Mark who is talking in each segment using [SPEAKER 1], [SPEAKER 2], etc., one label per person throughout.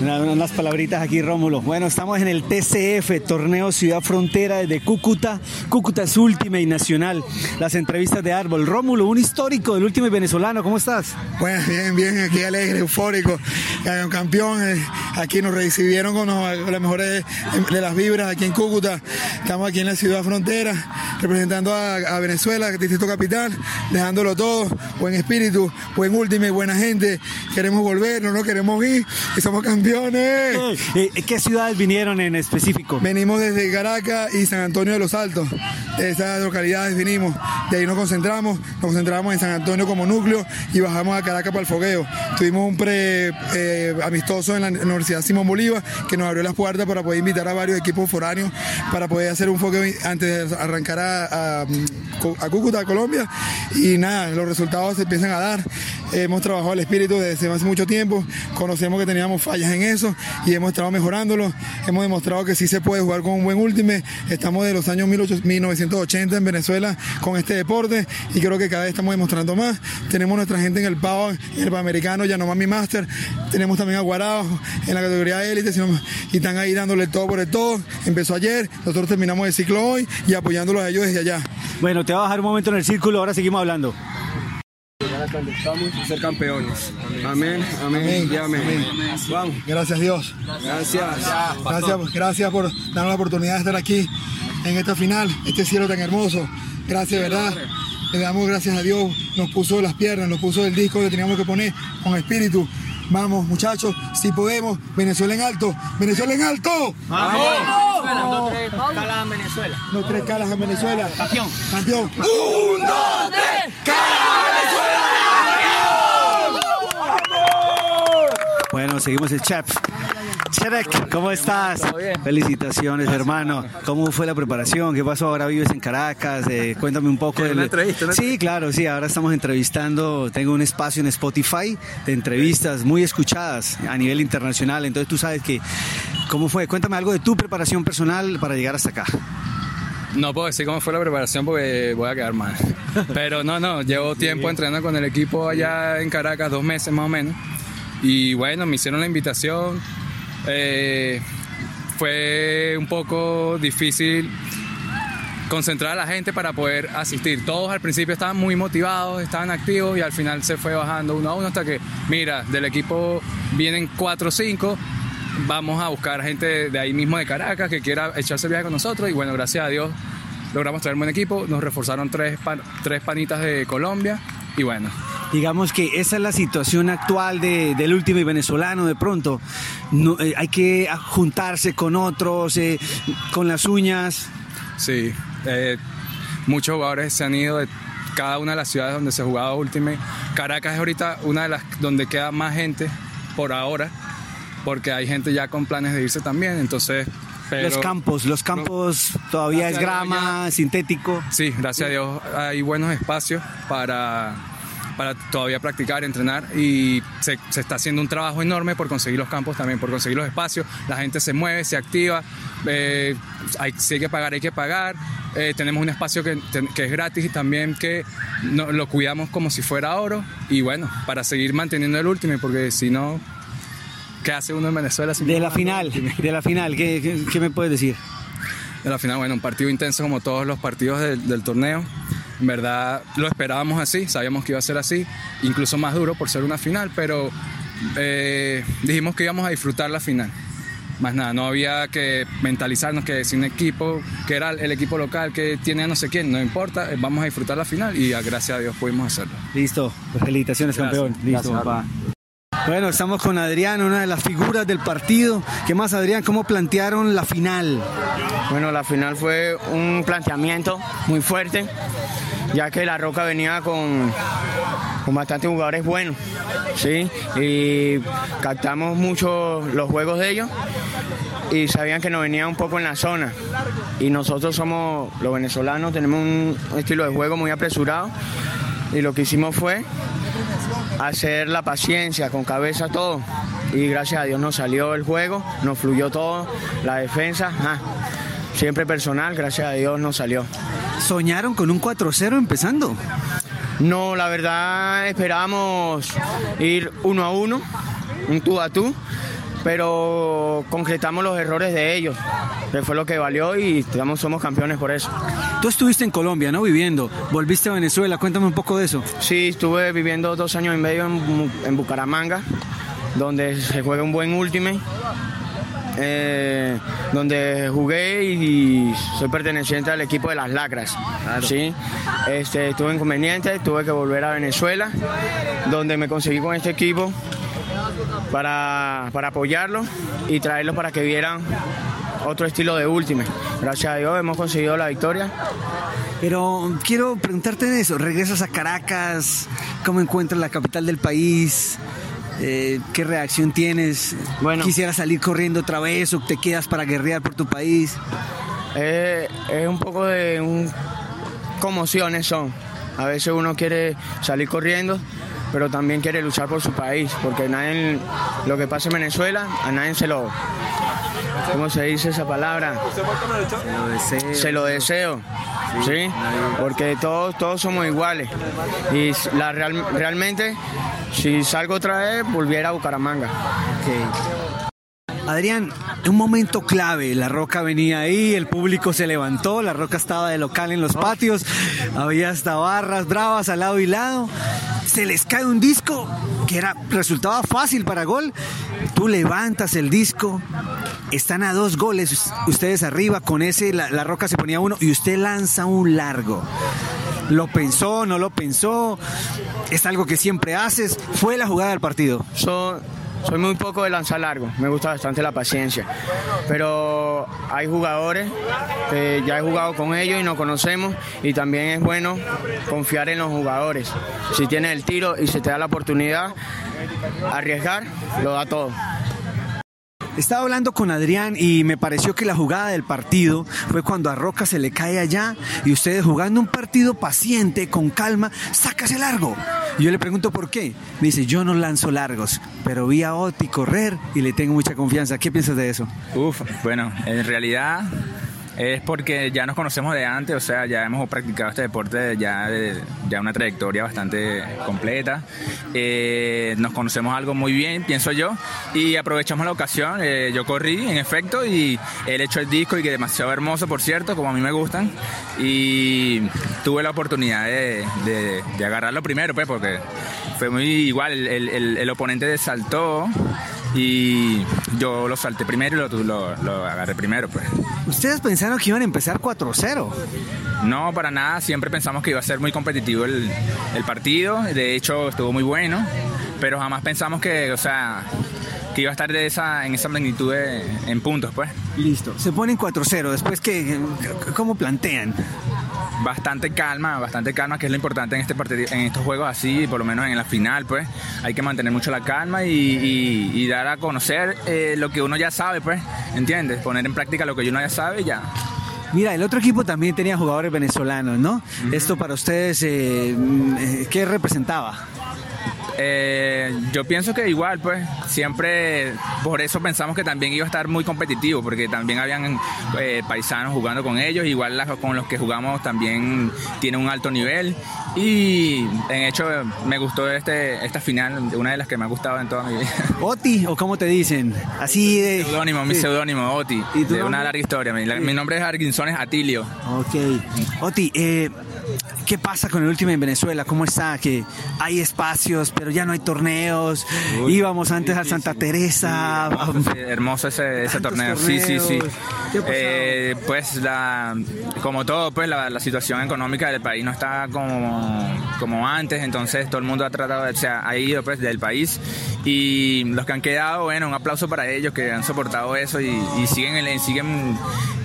[SPEAKER 1] unas palabritas aquí, Rómulo. Bueno, estamos en el TCF, Torneo Ciudad Frontera de Cúcuta. Cúcuta es última y nacional. Las entrevistas de Árbol. Rómulo, un histórico del último venezolano, ¿cómo estás?
[SPEAKER 2] Bueno, bien, bien, aquí alegre, eufórico. Un campeón, eh, aquí nos recibieron con, las mejores de las vibras aquí en Cúcuta. Estamos aquí en la Ciudad Frontera, representando a, Venezuela, Distrito Capital, dejándolo todo, buen espíritu, buen último y buena gente. Queremos volver, no nos queremos ir y somos.
[SPEAKER 1] Eh, ¿Qué ciudades vinieron en específico?
[SPEAKER 2] Venimos desde Caracas y San Antonio de los Altos. De esas localidades vinimos. De ahí nos concentramos, nos concentramos en San Antonio como núcleo y bajamos a Caracas para el fogueo. Tuvimos un pre eh, amistoso en la Universidad Simón Bolívar que nos abrió las puertas para poder invitar a varios equipos foráneos para poder hacer un fogueo antes de arrancar a, a, Cúcuta, Colombia. Y nada, los resultados se empiezan a dar. Hemos trabajado el espíritu desde hace mucho tiempo, conocemos que teníamos fallas en eso y hemos estado mejorándolo. Hemos demostrado que sí se puede jugar con un buen últime. Estamos de los años 1980 en Venezuela con este deporte y creo que cada vez estamos demostrando más. Tenemos nuestra gente en el PAO, en el Panamericano, Yanomami Master. Tenemos también a Guarao en la categoría élite y están ahí dándole todo por el todo. Empezó ayer, nosotros terminamos el ciclo hoy y apoyándolos a ellos desde allá.
[SPEAKER 1] Bueno, te voy a bajar un momento en el círculo, ahora seguimos hablando
[SPEAKER 3] ser campeones. Amén, amén, y amén.
[SPEAKER 2] Vamos. Gracias Dios.
[SPEAKER 3] Gracias.
[SPEAKER 2] Gracias, gracias por darnos la oportunidad de estar aquí en esta final, este cielo tan hermoso. Gracias, ¿verdad? Le damos gracias a Dios, nos puso las piernas, nos puso el disco que teníamos que poner con espíritu. Vamos, muchachos, si podemos, Venezuela en alto, Venezuela en alto.
[SPEAKER 1] ¡Vamos!
[SPEAKER 4] No tres calas en Venezuela.
[SPEAKER 2] No tres calas en Venezuela.
[SPEAKER 4] Campeón.
[SPEAKER 2] Campeón.
[SPEAKER 5] Un, dos, tres, calas Venezuela.
[SPEAKER 1] Bueno, seguimos el chef. Cherek, ¿cómo estás? Felicitaciones, hermano. ¿Cómo fue la preparación? ¿Qué pasó? Ahora vives en Caracas. Eh, cuéntame un poco.
[SPEAKER 3] De la entrevista,
[SPEAKER 1] Sí, claro, sí. Ahora estamos entrevistando. Tengo un espacio en Spotify de entrevistas muy escuchadas a nivel internacional. Entonces tú sabes que, ¿cómo fue? Cuéntame algo de tu preparación personal para llegar hasta acá.
[SPEAKER 3] No puedo decir cómo fue la preparación porque voy a quedar mal. Pero no, no, llevo tiempo entrenando con el equipo allá en Caracas, dos meses más o menos. Y bueno, me hicieron la invitación. Eh, fue un poco difícil concentrar a la gente para poder asistir. Todos al principio estaban muy motivados, estaban activos y al final se fue bajando uno a uno hasta que, mira, del equipo vienen cuatro o cinco, vamos a buscar gente de ahí mismo de Caracas que quiera echarse el viaje con nosotros y bueno, gracias a Dios logramos traer un buen equipo, nos reforzaron tres, tres panitas de Colombia y bueno,
[SPEAKER 1] digamos que esa es la situación actual del último y venezolano de pronto. No, eh, hay que juntarse con otros, eh, con las uñas.
[SPEAKER 3] Sí, eh, muchos jugadores se han ido de cada una de las ciudades donde se ha jugado Ultimate. Caracas es ahorita una de las donde queda más gente por ahora, porque hay gente ya con planes de irse también, entonces...
[SPEAKER 1] los campos, los campos todavía es grama, sintético.
[SPEAKER 3] Sí, gracias a Dios hay buenos espacios para para todavía practicar, entrenar y se, está haciendo un trabajo enorme por conseguir los campos también, por conseguir los espacios, la gente se mueve, se activa, eh, hay, si hay que pagar, hay que pagar, eh, tenemos un espacio que, es gratis y también que lo cuidamos como si fuera oro y bueno, para seguir manteniendo el último, porque si no, ¿qué hace uno en Venezuela?
[SPEAKER 1] de la final, de la final, ¿qué, me puedes decir?
[SPEAKER 3] De la final, bueno, un partido intenso como todos los partidos del torneo. En verdad lo esperábamos así, sabíamos que iba a ser así, incluso más duro por ser una final, pero eh, dijimos que íbamos a disfrutar la final. Más nada, no había que mentalizarnos que sin equipo, que era el equipo local, que tiene a no sé quién, no importa, eh, vamos a disfrutar la final y gracias a Dios pudimos hacerlo.
[SPEAKER 1] Listo, pues felicitaciones campeón. Listo, papá. Bueno, estamos con Adrián, una de las figuras del partido. ¿Qué más, Adrián? ¿Cómo plantearon la final?
[SPEAKER 6] Bueno, la final fue un planteamiento muy fuerte ya que La Roca venía con, con bastantes jugadores buenos, ¿sí? Y captamos mucho los juegos de ellos y sabían que nos venía un poco en la zona. Y nosotros somos, los venezolanos, tenemos un estilo de juego muy apresurado y lo que hicimos fue hacer la paciencia, con cabeza todo. Y gracias a Dios nos salió el juego, nos fluyó todo, la defensa, siempre personal, gracias a Dios nos salió.
[SPEAKER 1] ¿Soñaron con un 4-0 empezando?
[SPEAKER 6] No, la verdad esperábamos ir uno a uno, un tú a tú, pero concretamos los errores de ellos, que fue lo que valió y digamos, somos campeones por eso.
[SPEAKER 1] Tú estuviste en Colombia, ¿no? Viviendo. Volviste a Venezuela. Cuéntame un poco de eso.
[SPEAKER 6] Sí, estuve viviendo dos años y medio en, en Bucaramanga, donde se juega un buen último. Eh, donde jugué y soy perteneciente al equipo de las Lacras. ¿sí? Este, tuve inconvenientes, tuve que volver a Venezuela, donde me conseguí con este equipo para, para apoyarlo y traerlo para que vieran otro estilo de último. Gracias a Dios hemos conseguido la victoria.
[SPEAKER 1] Pero quiero preguntarte de eso. ¿Regresas a Caracas? ¿Cómo encuentras la capital del país? Eh, ¿Qué reacción tienes?
[SPEAKER 6] Bueno.
[SPEAKER 1] ¿Quisieras salir corriendo otra vez o te quedas para guerrear por tu país?
[SPEAKER 6] Eh, es un poco de un, conmociones son. A veces uno quiere salir corriendo, pero también quiere luchar por su país, porque nadie, lo que pasa en Venezuela, a nadie se lo, ¿cómo se dice esa palabra?
[SPEAKER 1] Se lo deseo.
[SPEAKER 6] Se lo deseo, ¿sí? Porque todos, todos somos iguales. Y la, real- realmente, si salgo otra vez, volviera a Bucaramanga.
[SPEAKER 1] Adrián, un momento clave, la Roca venía ahí, el público se levantó, la Roca estaba de local en los patios, había hasta barras bravas al lado y lado, se les cae un disco que era, resultaba fácil para gol, tú levantas el disco, están a dos goles ustedes arriba, con ese la, la Roca se ponía uno y usted lanza un largo. ¿Lo pensó, no lo pensó? ¿Es algo que siempre haces? ¿Fue la jugada del partido?
[SPEAKER 6] So- soy muy poco de lanzar largo, me gusta bastante la paciencia. Pero hay jugadores que ya he jugado con ellos y nos conocemos y también es bueno confiar en los jugadores. Si tienes el tiro y se te da la oportunidad, arriesgar, lo da todo.
[SPEAKER 1] Estaba hablando con Adrián y me pareció que la jugada del partido fue cuando a Roca se le cae allá y ustedes jugando un partido paciente, con calma, sácase largo. Yo le pregunto por qué. Me dice, yo no lanzo largos, pero vi a Oti correr y le tengo mucha confianza. ¿Qué piensas de eso?
[SPEAKER 7] Uf, bueno, en realidad es porque ya nos conocemos de antes, o sea, ya hemos practicado este deporte ya de ya una trayectoria bastante completa. Eh, nos conocemos algo muy bien, pienso yo, y aprovechamos la ocasión. Eh, yo corrí, en efecto, y él echó el disco y que demasiado hermoso, por cierto, como a mí me gustan, y tuve la oportunidad de, de- agarrarlo primero, pues, porque fue muy igual, el- el oponente saltó y yo lo salté primero y lo, lo- lo agarré primero, pues.
[SPEAKER 1] Ustedes pensaron que iban a empezar 4-0.
[SPEAKER 7] No, para nada, siempre pensamos que iba a ser muy competitivo el, el partido, de hecho estuvo muy bueno, pero jamás pensamos que, o sea, que iba a estar de esa, en esa magnitud de- en puntos, pues.
[SPEAKER 1] Listo. Se ponen 4-0. Después, ¿qué, ¿cómo plantean?
[SPEAKER 7] Bastante calma, bastante calma, que es lo importante en este partido, en estos juegos así, por lo menos en la final, pues. Hay que mantener mucho la calma y, y- y dar a conocer eh, lo que uno ya sabe, pues, ¿entiendes? Poner en práctica lo que uno ya sabe y ya.
[SPEAKER 1] Mira, el otro equipo también tenía jugadores venezolanos, ¿no? Esto para ustedes, eh, eh, ¿qué representaba?
[SPEAKER 7] Eh, yo pienso que igual, pues, siempre por eso pensamos que también iba a estar muy competitivo, porque también habían eh, paisanos jugando con ellos, igual las- con los que jugamos también tiene un alto nivel. Y en hecho me gustó este, esta final, una de las que me ha gustado en toda mi vida.
[SPEAKER 1] Oti, o cómo te dicen, así de...
[SPEAKER 7] Seudónimo, mi seudónimo, Oti,
[SPEAKER 1] ¿Y tu
[SPEAKER 7] de
[SPEAKER 1] nombre?
[SPEAKER 7] una larga historia. Mi, mi nombre es Arginsones Atilio.
[SPEAKER 1] Ok. Oti, eh, ¿qué pasa con el último en Venezuela? ¿Cómo está? Que hay espacios, pero ya no hay torneos.
[SPEAKER 7] Uy,
[SPEAKER 1] Íbamos antes a Santa Teresa.
[SPEAKER 7] Hermoso, sí, hermoso ese, torneo, sí, sí, sí. Eh, pues la, como todo, pues la, la situación económica del país no está como, como antes, entonces todo el mundo ha tratado, de- se ha, ido pues del país y los que han quedado, bueno, un aplauso para ellos que han soportado eso y, y siguen, siguen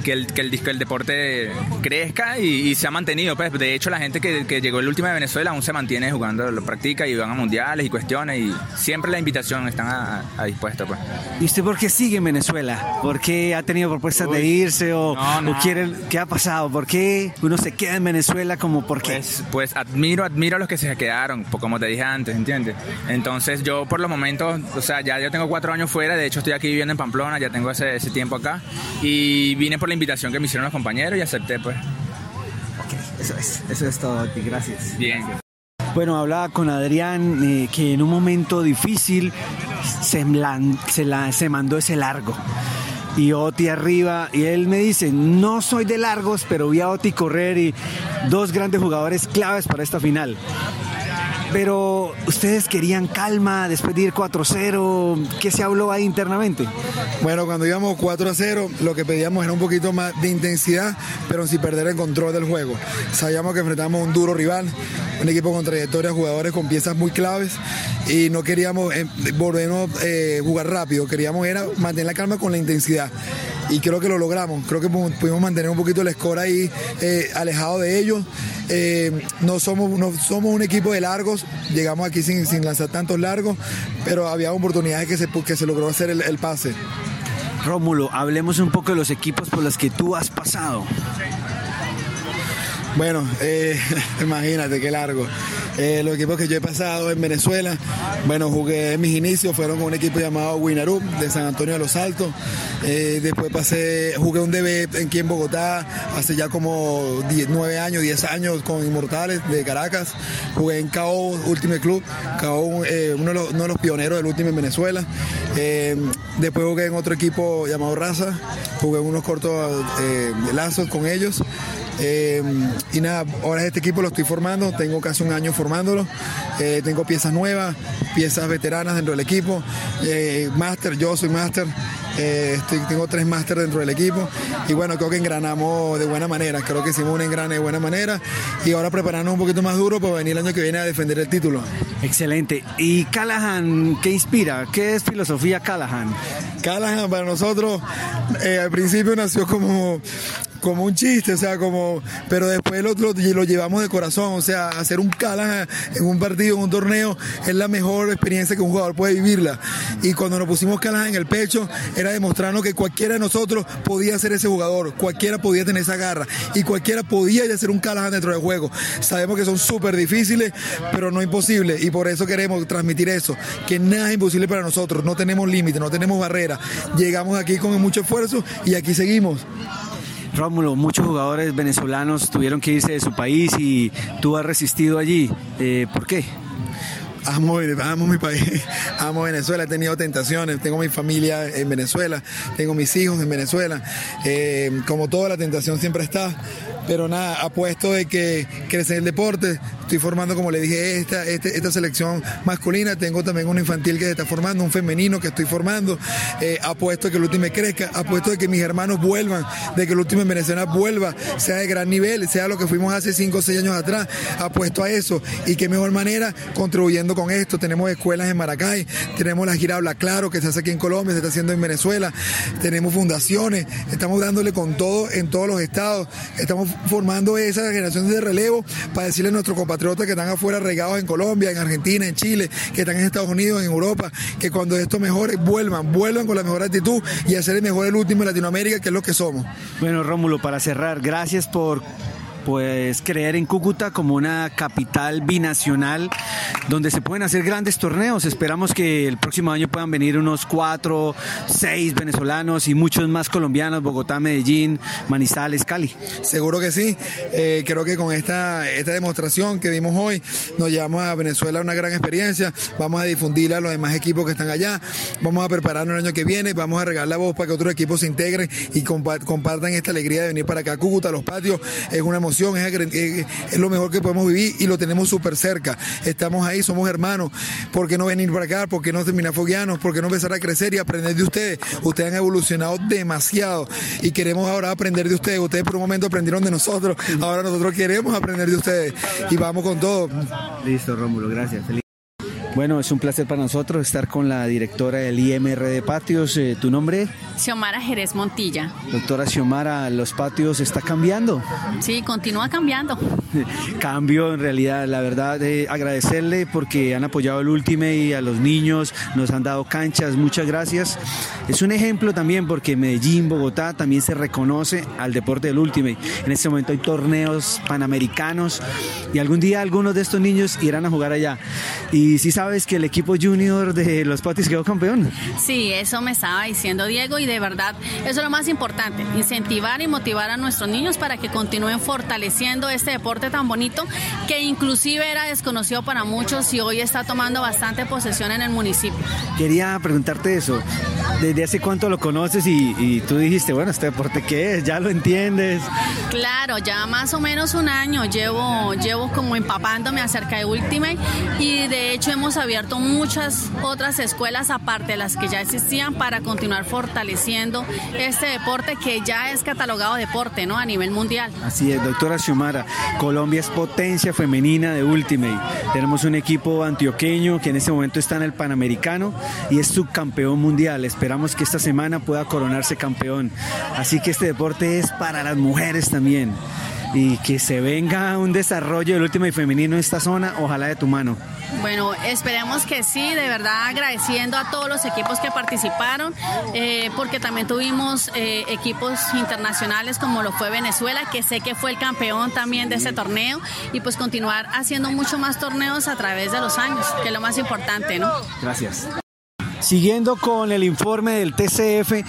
[SPEAKER 7] que el, que el, disco- el deporte crezca y, y se ha mantenido, pues de hecho la gente que, que llegó el último de Venezuela aún se mantiene jugando, lo practica y van a mundiales y cuestiones y siempre la invitación están a, a dispuesto pues.
[SPEAKER 1] ¿Y usted por qué sigue en Venezuela? ¿Por qué ha tenido propuestas de
[SPEAKER 7] Uy.
[SPEAKER 1] irse o,
[SPEAKER 7] No,
[SPEAKER 1] o
[SPEAKER 7] nada.
[SPEAKER 1] quiere, qué ha pasado? ¿Por qué uno se queda en Venezuela como por qué?
[SPEAKER 7] Pues, pues admiro, admiro a los que se quedaron, como te dije antes, ¿entiendes? Entonces yo por los momentos, o sea, ya yo tengo cuatro años fuera, de hecho estoy aquí viviendo en Pamplona, ya tengo ese, ese tiempo acá, y vine por la invitación que me hicieron los compañeros y acepté, pues.
[SPEAKER 1] Eso es, eso es todo, gracias.
[SPEAKER 7] Bien.
[SPEAKER 1] Bueno, hablaba con Adrián eh, que en un momento difícil se, se, la, se mandó ese largo y Oti arriba. Y él me dice, no soy de largos, pero vi a Oti correr y dos grandes jugadores claves para esta final. Pero ustedes querían calma después de ir 4-0. ¿Qué se habló ahí internamente?
[SPEAKER 2] Bueno, cuando íbamos 4-0, lo que pedíamos era un poquito más de intensidad, pero sin perder el control del juego. Sabíamos que enfrentamos a un duro rival, un equipo con trayectoria, jugadores con piezas muy claves y no queríamos eh, volvernos eh, jugar rápido, queríamos era mantener la calma con la intensidad y creo que lo logramos. Creo que pudimos mantener un poquito el score ahí eh, alejado de ellos. Eh, no, somos, no somos un equipo de largos, llegamos aquí sin, lanzar tantos largos, pero había oportunidades que se, que se logró hacer el, pase.
[SPEAKER 1] Rómulo, hablemos un poco de los equipos por los que tú has pasado.
[SPEAKER 2] Bueno, eh, imagínate qué largo. Eh, los equipos que yo he pasado en Venezuela, bueno, jugué mis inicios, fueron con un equipo llamado Winarup de San Antonio de los Altos. Eh, después pasé, jugué un DB aquí en Bogotá hace ya como 9 años, 10 años con Inmortales de Caracas. Jugué en CAO, Ultimate Club, CAO, eh, uno, de los, pioneros del último en Venezuela. después jugué en otro equipo llamado Raza, jugué unos cortos lazos con ellos. Y nada, ahora este equipo lo estoy formando, tengo casi un año formándolo. Eh, tengo piezas nuevas, piezas veteranas dentro del equipo. Eh, máster, yo soy máster. Eh, tengo tres máster dentro del equipo y bueno, creo que engranamos de buena manera, creo que hicimos un engrane de buena manera y ahora prepararnos un poquito más duro para venir el año que viene a defender el título.
[SPEAKER 1] Excelente. ¿Y Callahan qué inspira? ¿Qué es filosofía Callahan?
[SPEAKER 2] Callahan para nosotros al principio nació como como un chiste, o sea, como, pero después lo, lo, llevamos de corazón, o sea, hacer un Callahan en un partido, en un torneo, es la mejor experiencia que un jugador puede vivirla. Y cuando nos pusimos Callahan en el pecho, era demostrarnos que cualquiera de nosotros podía ser ese jugador, cualquiera podía tener esa garra y cualquiera podía hacer un Callahan dentro del juego. Sabemos que son súper difíciles, pero no imposibles y por eso queremos transmitir eso, que nada es imposible para nosotros, no tenemos límite, no tenemos barrera. Llegamos aquí con mucho esfuerzo y aquí seguimos.
[SPEAKER 1] Rómulo, muchos jugadores venezolanos tuvieron que irse de su país y tú has resistido allí. Eh, ¿Por qué?
[SPEAKER 2] Amo, amo mi país, amo Venezuela, he tenido tentaciones, tengo mi familia en Venezuela, tengo mis hijos en Venezuela, eh, como toda la tentación siempre está, pero nada, apuesto de que crece el deporte, estoy formando, como le dije, esta, este, esta, selección masculina, tengo también un infantil que se está formando, un femenino que estoy formando, eh, apuesto de que el último crezca, apuesto de que mis hermanos vuelvan, de que el último en Venezuela vuelva, sea de gran nivel, sea lo que fuimos hace 5 o 6 años atrás, apuesto a eso, y qué mejor manera contribuyendo con esto, tenemos escuelas en Maracay, tenemos la gira Habla Claro que se hace aquí en Colombia, se está haciendo en Venezuela, tenemos fundaciones, estamos dándole con todo en todos los estados, estamos formando esa generación de relevo para decirle a nuestros compatriotas que están afuera regados en Colombia, en Argentina, en Chile, que están en Estados Unidos, en Europa, que cuando esto mejore, vuelvan, vuelvan con la mejor actitud y hacer el mejor el último en Latinoamérica, que es lo que somos.
[SPEAKER 1] Bueno, Rómulo, para cerrar, gracias por pues creer en Cúcuta como una capital binacional donde se pueden hacer grandes torneos. Esperamos que el próximo año puedan venir unos cuatro, seis venezolanos y muchos más colombianos, Bogotá, Medellín, Manizales, Cali.
[SPEAKER 2] Seguro que sí. Eh, creo que con esta, esta demostración que dimos hoy nos llevamos a Venezuela una gran experiencia. Vamos a difundirla a los demás equipos que están allá. Vamos a prepararnos el año que viene. Vamos a regalar la voz para que otros equipos se integren y compartan esta alegría de venir para acá. Cúcuta, los patios, es una emoción es, lo mejor que podemos vivir y lo tenemos súper cerca. Estamos ahí, somos hermanos. ¿Por qué no venir para acá? ¿Por qué no terminar fogueanos? ¿Por qué no empezar a crecer y aprender de ustedes? Ustedes han evolucionado demasiado y queremos ahora aprender de ustedes. Ustedes por un momento aprendieron de nosotros, ahora nosotros queremos aprender de ustedes y vamos con todo.
[SPEAKER 1] Listo, Rómulo, gracias. Bueno, es un placer para nosotros estar con la directora del IMR de Patios. Eh, ¿Tu nombre?
[SPEAKER 8] Xiomara Jerez Montilla.
[SPEAKER 1] Doctora Xiomara, ¿los patios está cambiando?
[SPEAKER 8] Sí, continúa cambiando.
[SPEAKER 1] Cambio en realidad, la verdad, eh, agradecerle porque han apoyado el Ultimate y a los niños, nos han dado canchas, muchas gracias. Es un ejemplo también porque Medellín, Bogotá también se reconoce al deporte del Ultimate. En este momento hay torneos panamericanos y algún día algunos de estos niños irán a jugar allá. Y si sabes que el equipo junior de los Patis quedó campeón?
[SPEAKER 8] Sí, eso me estaba diciendo Diego y de verdad eso es lo más importante, incentivar y motivar a nuestros niños para que continúen fortaleciendo este deporte tan bonito que inclusive era desconocido para muchos y hoy está tomando bastante posesión en el municipio.
[SPEAKER 1] Quería preguntarte eso, ¿desde hace cuánto lo conoces y, y tú dijiste, bueno, este deporte qué es? ¿Ya lo entiendes?
[SPEAKER 8] Claro, ya más o menos un año llevo, llevo como empapándome acerca de Ultimate y de hecho hemos abierto muchas otras escuelas aparte de las que ya existían para continuar fortaleciendo este deporte que ya es catalogado deporte ¿no? a nivel mundial.
[SPEAKER 1] Así es, doctora Xiomara, Colombia es potencia femenina de Ultimate. Tenemos un equipo antioqueño que en este momento está en el Panamericano y es subcampeón mundial. Esperamos que esta semana pueda coronarse campeón. Así que este deporte es para las mujeres también y que se venga un desarrollo del último y femenino en esta zona, ojalá de tu mano.
[SPEAKER 8] Bueno, esperemos que sí, de verdad agradeciendo a todos los equipos que participaron, eh, porque también tuvimos eh, equipos internacionales como lo fue Venezuela, que sé que fue el campeón también de ese torneo, y pues continuar haciendo mucho más torneos a través de los años, que es lo más importante, ¿no?
[SPEAKER 1] Gracias. Siguiendo con el informe del TCF,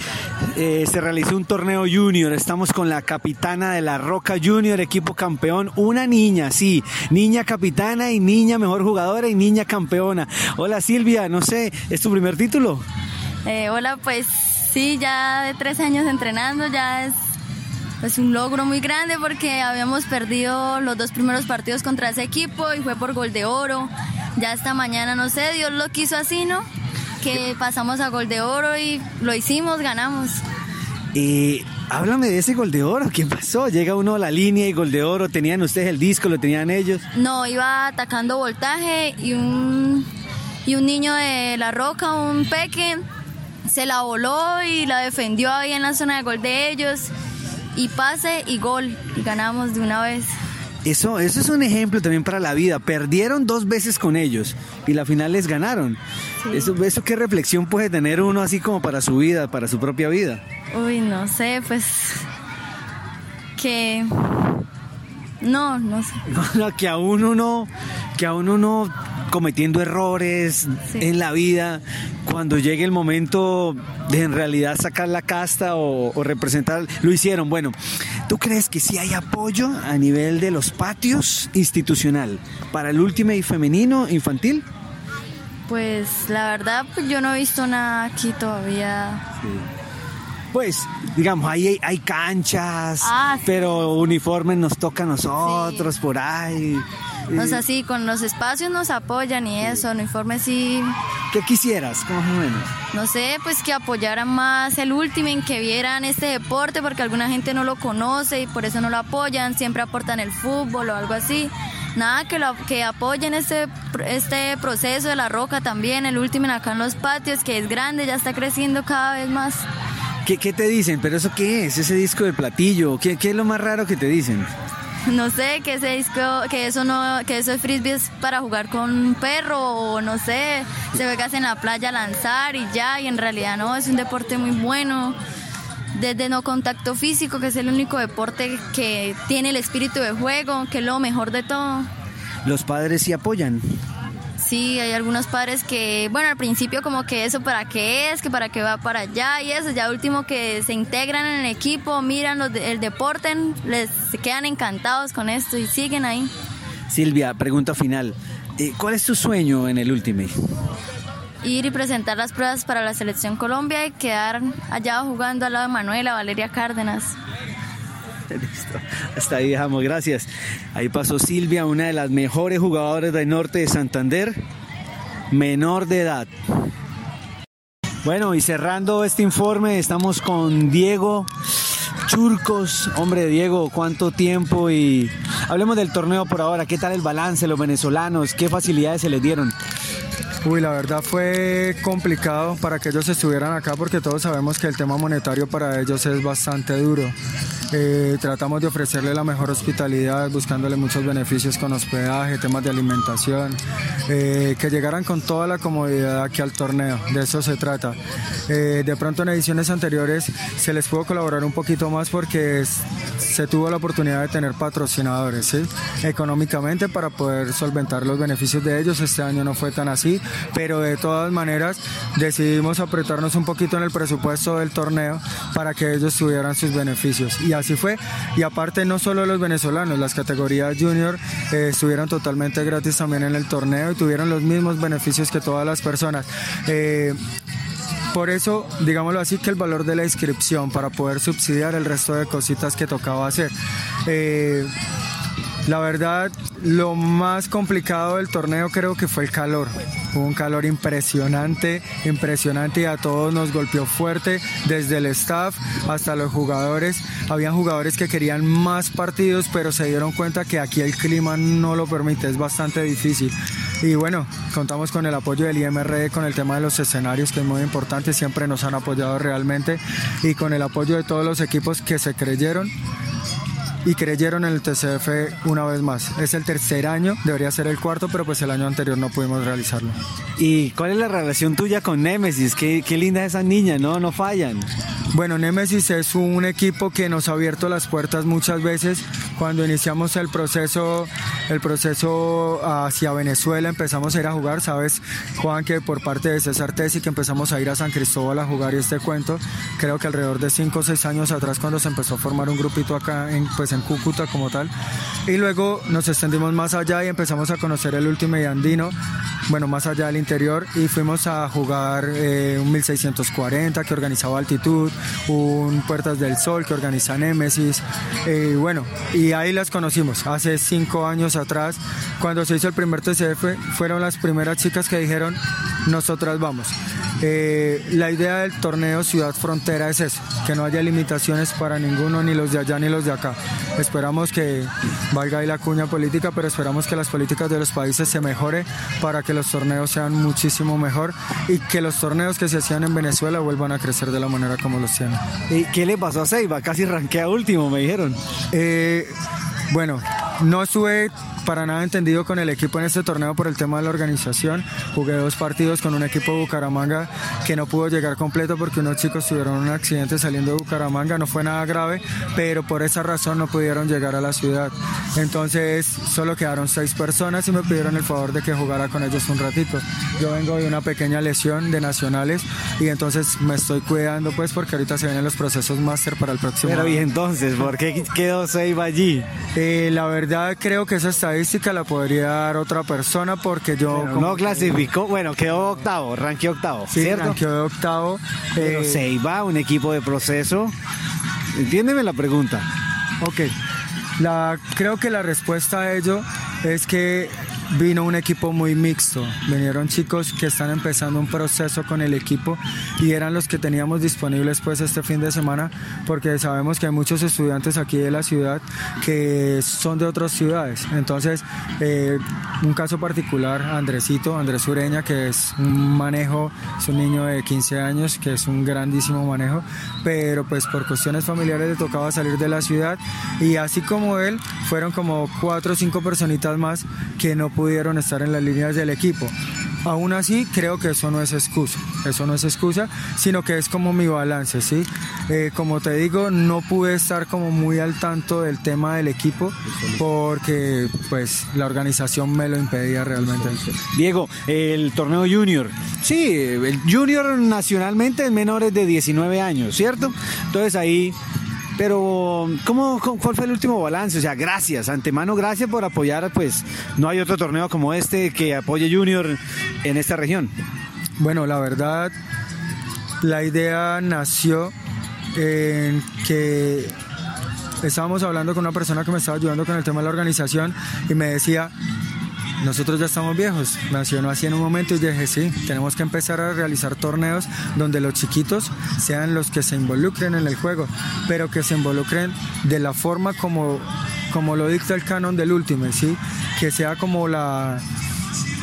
[SPEAKER 1] eh, se realizó un torneo junior. Estamos con la capitana de la Roca Junior, equipo campeón. Una niña, sí, niña capitana y niña mejor jugadora y niña campeona. Hola Silvia, no sé, ¿es tu primer título?
[SPEAKER 9] Eh, hola, pues sí, ya de tres años entrenando, ya es pues un logro muy grande porque habíamos perdido los dos primeros partidos contra ese equipo y fue por gol de oro. Ya esta mañana, no sé, Dios lo quiso así, ¿no? Que pasamos a gol de oro y lo hicimos, ganamos.
[SPEAKER 1] Y háblame de ese gol de oro, ¿qué pasó? Llega uno a la línea y gol de oro, ¿tenían ustedes el disco, lo tenían ellos?
[SPEAKER 9] No, iba atacando voltaje y un, y un niño de la roca, un peque, se la voló y la defendió ahí en la zona de gol de ellos y pase y gol y ganamos de una vez.
[SPEAKER 1] Eso, eso es un ejemplo también para la vida. Perdieron dos veces con ellos y la final les ganaron. Eso, eso qué reflexión puede tener uno así como para su vida, para su propia vida.
[SPEAKER 9] Uy, no sé, pues que no, no sé.
[SPEAKER 1] No, que a uno no, que a uno no cometiendo errores sí. en la vida, cuando llegue el momento de en realidad sacar la casta o, o, representar, lo hicieron. Bueno, ¿tú crees que sí hay apoyo a nivel de los patios institucional para el último y femenino infantil?
[SPEAKER 9] Pues la verdad, pues yo no he visto nada aquí todavía.
[SPEAKER 1] Sí. Pues, digamos, ahí hay, hay canchas, ah, sí. pero uniformes nos toca a nosotros sí. por ahí.
[SPEAKER 9] O sea, sí, con los espacios nos apoyan y eso, uniformes sí.
[SPEAKER 1] ¿Qué quisieras, más o menos?
[SPEAKER 9] No sé, pues que apoyaran más el último, que vieran este deporte, porque alguna gente no lo conoce y por eso no lo apoyan, siempre aportan el fútbol o algo así. Nada, que, lo, que apoyen este, este proceso de la roca también, el último acá en los patios, que es grande, ya está creciendo cada vez más.
[SPEAKER 1] ¿Qué, qué te dicen? ¿Pero eso qué es? ¿Ese disco del platillo? ¿Qué, qué es lo más raro que te dicen?
[SPEAKER 9] no sé, que ese disco, que eso no, que eso de frisbee es para jugar con un perro o no sé, se juegas en la playa a lanzar y ya, y en realidad no, es un deporte muy bueno. Desde no contacto físico, que es el único deporte que tiene el espíritu de juego, que es lo mejor de todo.
[SPEAKER 1] ¿Los padres sí apoyan?
[SPEAKER 9] Sí, hay algunos padres que, bueno, al principio como que eso para qué es, que para qué va para allá y eso, ya último que se integran en el equipo, miran los, el deporte, les se quedan encantados con esto y siguen ahí.
[SPEAKER 1] Silvia, pregunta final. Eh, ¿Cuál es tu sueño en el Ultimate?
[SPEAKER 9] Ir y presentar las pruebas para la selección Colombia y quedar allá jugando al lado de Manuela, Valeria Cárdenas.
[SPEAKER 1] Listo. Hasta ahí dejamos, gracias. Ahí pasó Silvia, una de las mejores jugadoras del norte de Santander, menor de edad. Bueno, y cerrando este informe, estamos con Diego Churcos. Hombre, Diego, ¿cuánto tiempo? Y hablemos del torneo por ahora. ¿Qué tal el balance, los venezolanos? ¿Qué facilidades se les dieron?
[SPEAKER 10] Uy, la verdad fue complicado para que ellos estuvieran acá porque todos sabemos que el tema monetario para ellos es bastante duro. Eh, tratamos de ofrecerle la mejor hospitalidad, buscándole muchos beneficios con hospedaje, temas de alimentación, eh, que llegaran con toda la comodidad aquí al torneo, de eso se trata. Eh, de pronto en ediciones anteriores se les pudo colaborar un poquito más porque se tuvo la oportunidad de tener patrocinadores ¿sí? económicamente para poder solventar los beneficios de ellos. Este año no fue tan así pero de todas maneras decidimos apretarnos un poquito en el presupuesto del torneo para que ellos tuvieran sus beneficios. Y así fue. Y aparte no solo los venezolanos, las categorías junior eh, estuvieron totalmente gratis también en el torneo y tuvieron los mismos beneficios que todas las personas. Eh, por eso, digámoslo así, que el valor de la inscripción para poder subsidiar el resto de cositas que tocaba hacer. Eh, la verdad, lo más complicado del torneo creo que fue el calor. Un calor impresionante, impresionante y a todos nos golpeó fuerte, desde el staff hasta los jugadores. Habían jugadores que querían más partidos, pero se dieron cuenta que aquí el clima no lo permite, es bastante difícil. Y bueno, contamos con el apoyo del IMR con el tema de los escenarios, que es muy importante, siempre nos han apoyado realmente, y con el apoyo de todos los equipos que se creyeron y creyeron en el TCF una vez más. Es el tercer año, debería ser el cuarto, pero pues el año anterior no pudimos realizarlo.
[SPEAKER 1] ¿Y cuál es la relación tuya con Nemesis? Qué, qué linda es esa niña, ¿no? No fallan.
[SPEAKER 10] Bueno, Nemesis es un equipo que nos ha abierto las puertas muchas veces. Cuando iniciamos el proceso, el proceso hacia Venezuela, empezamos a ir a jugar, sabes, Juan, que por parte de César Tesi, que empezamos a ir a San Cristóbal a jugar y este cuento, creo que alrededor de 5 o 6 años atrás cuando se empezó a formar un grupito acá en, pues en Cúcuta como tal. Y luego nos extendimos más allá y empezamos a conocer el último y andino, bueno, más allá del interior, y fuimos a jugar eh, un 1640 que organizaba Altitud, un Puertas del Sol que organiza Némesis, y bueno, y ahí las conocimos. Hace cinco años atrás, cuando se hizo el primer TCF, fueron las primeras chicas que dijeron, nosotras vamos. Eh, la idea del torneo Ciudad Frontera es eso, que no haya limitaciones para ninguno, ni los de allá ni los de acá. Esperamos que valga ahí la cuña política, pero esperamos que las políticas de los países se mejore para que los torneos sean muchísimo mejor y que los torneos que se hacían en Venezuela vuelvan a crecer de la manera como los tienen.
[SPEAKER 1] ¿Y qué le pasó a Seiba? Casi ranquea último, me dijeron.
[SPEAKER 10] Eh, bueno, no estuve para nada entendido con el equipo en este torneo por el tema de la organización. Jugué dos partidos con un equipo de Bucaramanga que no pudo llegar completo porque unos chicos tuvieron un accidente saliendo de Bucaramanga. No fue nada grave, pero por esa razón no pudieron llegar a la ciudad. Entonces solo quedaron seis personas y me pidieron el favor de que jugara con ellos un ratito. Yo vengo de una pequeña lesión de nacionales y entonces me estoy cuidando pues porque ahorita se vienen los procesos máster para el próximo
[SPEAKER 1] Pero y entonces, ¿por qué quedó Seiba allí?
[SPEAKER 10] Eh, la verdad creo que esa estadística la podría dar otra persona porque yo...
[SPEAKER 1] Pero no clasificó, bueno, quedó octavo, ranqueó octavo,
[SPEAKER 10] Sí,
[SPEAKER 1] ¿cierto?
[SPEAKER 10] ranqueó octavo.
[SPEAKER 1] Pero
[SPEAKER 10] Eh,
[SPEAKER 1] Seiba, un equipo de proceso. Entiéndeme la pregunta.
[SPEAKER 10] Ok, la, creo que la respuesta a ello es que vino un equipo muy mixto. Vinieron chicos que están empezando un proceso con el equipo y eran los que teníamos disponibles pues este fin de semana porque sabemos que hay muchos estudiantes aquí de la ciudad que son de otras ciudades. Entonces, eh, un caso particular, Andresito, Andrés Ureña, que es un manejo, es un niño de 15 años, que es un grandísimo manejo, pero pues por cuestiones familiares le tocaba salir de la ciudad y así como él, fueron como cuatro o cinco personitas más que no pudieron estar en las líneas del equipo. Aún así, creo que eso no es excusa, eso no es excusa, sino que es como mi balance, ¿sí? Eh, como te digo, no pude estar como muy al tanto del tema del equipo porque pues la organización me lo impedía realmente.
[SPEAKER 1] Diego, el torneo junior. Sí, el junior nacionalmente es menores de 19 años, ¿cierto? Entonces ahí... Pero, ¿cómo, cuál fue el último balance? O sea, gracias, antemano, gracias por apoyar, pues no hay otro torneo como este que apoye Junior en esta región.
[SPEAKER 10] Bueno, la verdad, la idea nació en que estábamos hablando con una persona que me estaba ayudando con el tema de la organización y me decía, nosotros ya estamos viejos. Me mencionó así en un momento y dije, sí, tenemos que empezar a realizar torneos donde los chiquitos sean los que se involucren en el juego, pero que se involucren de la forma como, como lo dicta el canon del Ultimate, ¿sí? Que sea como la,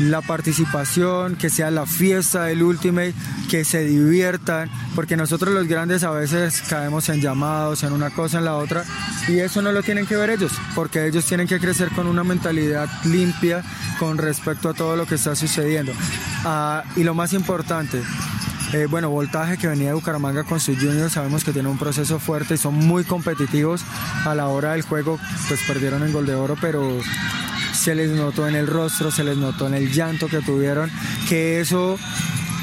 [SPEAKER 10] la participación, que sea la fiesta del Ultimate, que se diviertan, porque nosotros los grandes a veces caemos en llamados, en una cosa, en la otra, y eso no lo tienen que ver ellos, porque ellos tienen que crecer con una mentalidad limpia con respecto a todo lo que está sucediendo. Ah, y lo más importante, eh, bueno, Voltaje que venía de Bucaramanga con sus juniors, sabemos que tiene un proceso fuerte y son muy competitivos a la hora del juego, pues perdieron en gol de oro, pero se les notó en el rostro, se les notó en el llanto que tuvieron, que eso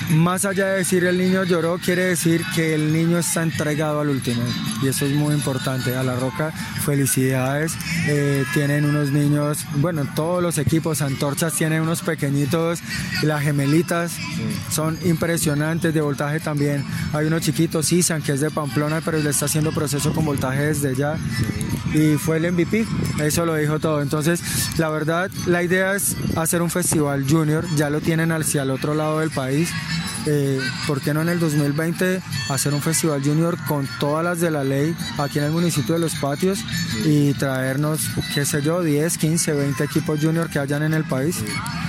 [SPEAKER 10] más allá de decir el niño lloró, quiere decir que el niño está entregado al último. Y eso es muy importante. A La Roca, felicidades. Eh, tienen unos niños, bueno, todos los equipos, Antorchas tienen unos pequeñitos, las gemelitas son impresionantes de voltaje también. Hay uno chiquito, Sisan, que es de Pamplona, pero le está haciendo proceso con voltaje desde ya. Y fue el MVP, eso lo dijo todo. Entonces, la verdad, la idea es hacer un festival junior, ya lo tienen hacia el otro lado del país eh, ¿por qué no en el 2020 hacer un festival junior con todas las de la ley aquí en el municipio de Los Patios y traernos, qué sé yo, 10, 15, 20 equipos junior que hayan en el país?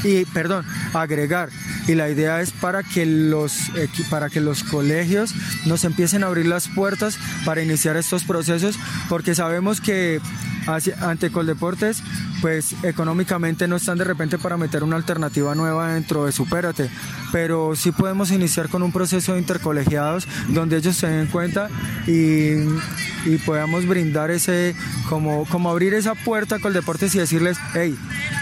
[SPEAKER 10] Y, perdón, agregar. Y la idea es para que los, para que los colegios nos empiecen a abrir las puertas para iniciar estos procesos, porque sabemos que ante Coldeportes, pues económicamente no están de repente para meter una alternativa nueva dentro de Supérate, pero sí podemos iniciar con un proceso de intercolegiados donde ellos se den cuenta y, y podamos brindar ese, como, como abrir esa puerta con deportes y decirles, hey,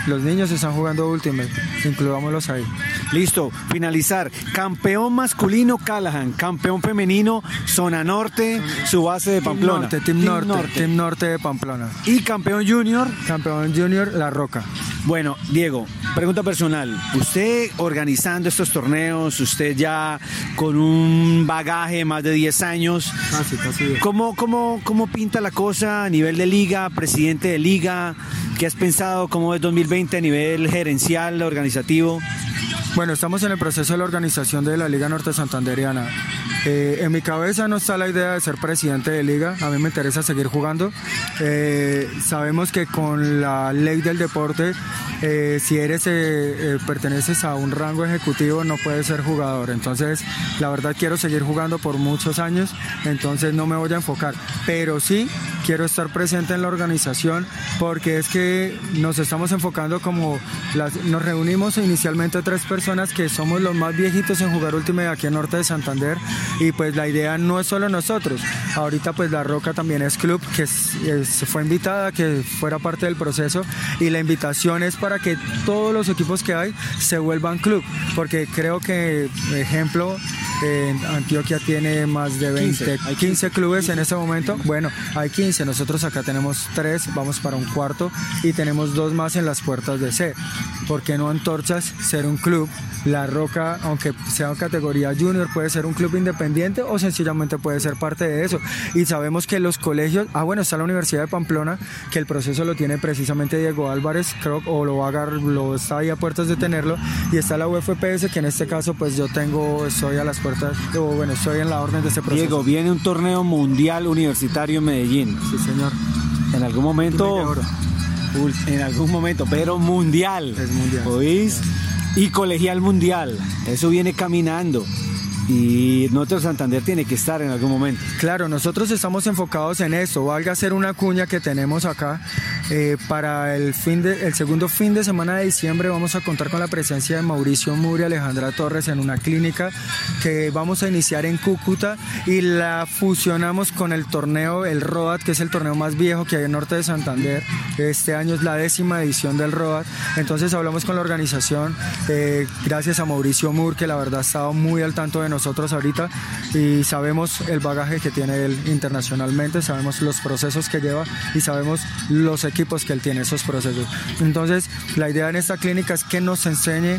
[SPEAKER 10] los niños están jugando Ultimate, incluyámoslos ahí.
[SPEAKER 1] Listo, finalizar. Campeón masculino Callahan, campeón femenino Zona Norte, su base de Pamplona.
[SPEAKER 10] Team Norte, Team Norte, Team Norte de Pamplona.
[SPEAKER 1] Y campeón junior.
[SPEAKER 10] Campeón junior La Roca.
[SPEAKER 1] Bueno, Diego, pregunta personal. Usted organizando estos torneos, usted ya con un bagaje de más de 10 años.
[SPEAKER 10] Casi, casi.
[SPEAKER 1] ¿Cómo, cómo, ¿Cómo pinta la cosa a nivel de liga, presidente de liga? ¿Qué has pensado cómo es 2020 a nivel gerencial, organizativo?
[SPEAKER 10] Bueno, estamos en el proceso de la organización de la Liga Norte Santanderiana. Eh, en mi cabeza no está la idea de ser presidente de liga, a mí me interesa seguir jugando. Eh, sabemos que con la ley del deporte, eh, si eres perteneces a un rango ejecutivo no puedes ser jugador. Entonces, la verdad quiero seguir jugando por muchos años, entonces no me voy a enfocar. Pero sí quiero estar presente en la organización porque es que nos estamos enfocando como nos reunimos inicialmente tres personas que somos los más viejitos en jugar Ultimate aquí en Norte de Santander y pues la idea no es solo nosotros. Ahorita pues La Roca también es club que fue invitada que fuera parte del proceso y la invitación es para que todos los equipos que hay se vuelvan club porque creo que ejemplo en Antioquia tiene más de 20, 15, clubes en este momento. Bueno, hay 15, nosotros acá tenemos 3, vamos para un cuarto y tenemos dos más en las puertas de C. ¿Por qué no Antorchas ser un club? La Roca, aunque sea categoría junior, puede ser un club independiente o sencillamente puede ser parte de eso. Y sabemos que los colegios, ah bueno, está la Universidad de Pamplona, que el proceso lo tiene precisamente Diego Álvarez, creo, o lo va a agarrar, lo está ahí a puertas de tenerlo, y está la UFPS, que en este caso pues yo tengo, estoy a las puertas, o bueno, estoy en la orden de ese proceso.
[SPEAKER 1] Diego, viene un torneo mundial universitario en Medellín.
[SPEAKER 10] Sí, señor.
[SPEAKER 1] En algún momento... En algún momento, pero mundial.
[SPEAKER 10] Es mundial.
[SPEAKER 1] ¿Oís? Y colegial mundial. Eso viene caminando y Norte Santander tiene que estar en algún momento.
[SPEAKER 10] Claro, nosotros estamos enfocados en eso. Valga ser una cuña que tenemos acá. Eh, para el, fin de, segundo fin de semana de diciembre vamos a contar con la presencia de Mauricio Muri y Alejandra Torres en una clínica que vamos a iniciar en Cúcuta y la fusionamos con el torneo, el ROAT, que es el torneo más viejo que hay en Norte de Santander. Este año es la décima edición del ROAT. Entonces hablamos con la organización, eh, gracias a Mauricio Mur, que la verdad ha estado muy al tanto de nosotros nosotros ahorita y sabemos el bagaje que tiene él internacionalmente, sabemos los procesos que lleva y sabemos los equipos que él tiene, esos procesos. Entonces, la idea en esta clínica es que nos enseñe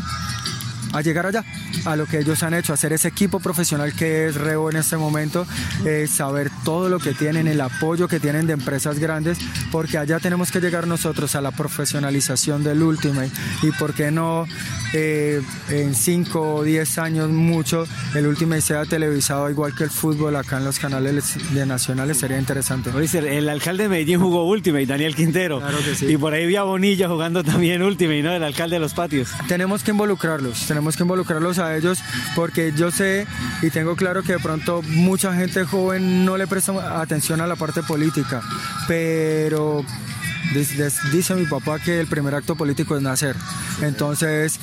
[SPEAKER 10] a llegar allá, a lo que ellos han hecho, hacer ese equipo profesional que es Rebo en este momento, eh, saber todo lo que tienen, el apoyo que tienen de empresas grandes, porque allá tenemos que llegar nosotros a la profesionalización del Ultimate y por qué no eh, en 5 o 10 años mucho el Ultimate sea televisado igual que el fútbol acá en los canales de nacionales sería interesante.
[SPEAKER 1] el alcalde de Medellín jugó Ultimate, Daniel Quintero, y por ahí vi a Bonilla jugando también Ultimate, ¿no? El alcalde de los patios.
[SPEAKER 10] Tenemos que involucrarlos, tenemos que involucrarlos a ellos porque yo sé y tengo claro que de pronto mucha gente joven no le presta atención a la parte política, pero dice mi papá que el primer acto político es nacer. Entonces,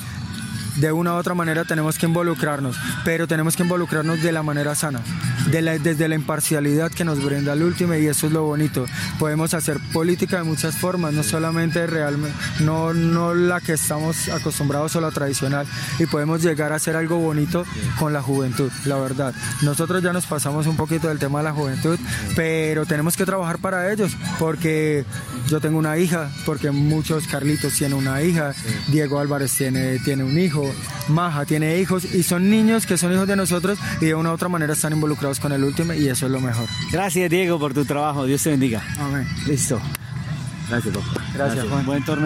[SPEAKER 10] de una u otra manera tenemos que involucrarnos, pero tenemos que involucrarnos de la manera sana. Desde la imparcialidad que nos brinda el último y eso es lo bonito. Podemos hacer política de muchas formas, no solamente realmente, no, no la que estamos acostumbrados o la tradicional, y podemos llegar a hacer algo bonito con la juventud, la verdad. Nosotros ya nos pasamos un poquito del tema de la juventud, pero tenemos que trabajar para ellos, porque yo tengo una hija, porque muchos Carlitos tienen una hija, Diego Álvarez tiene, tiene un hijo, Maja tiene hijos, y son niños que son hijos de nosotros y de una u otra manera están involucrados con el último y eso es lo mejor.
[SPEAKER 1] Gracias Diego por tu trabajo, Dios te bendiga.
[SPEAKER 10] Amén.
[SPEAKER 1] Listo. Gracias, papá.
[SPEAKER 10] Gracias, Juan.
[SPEAKER 1] Buen torneo.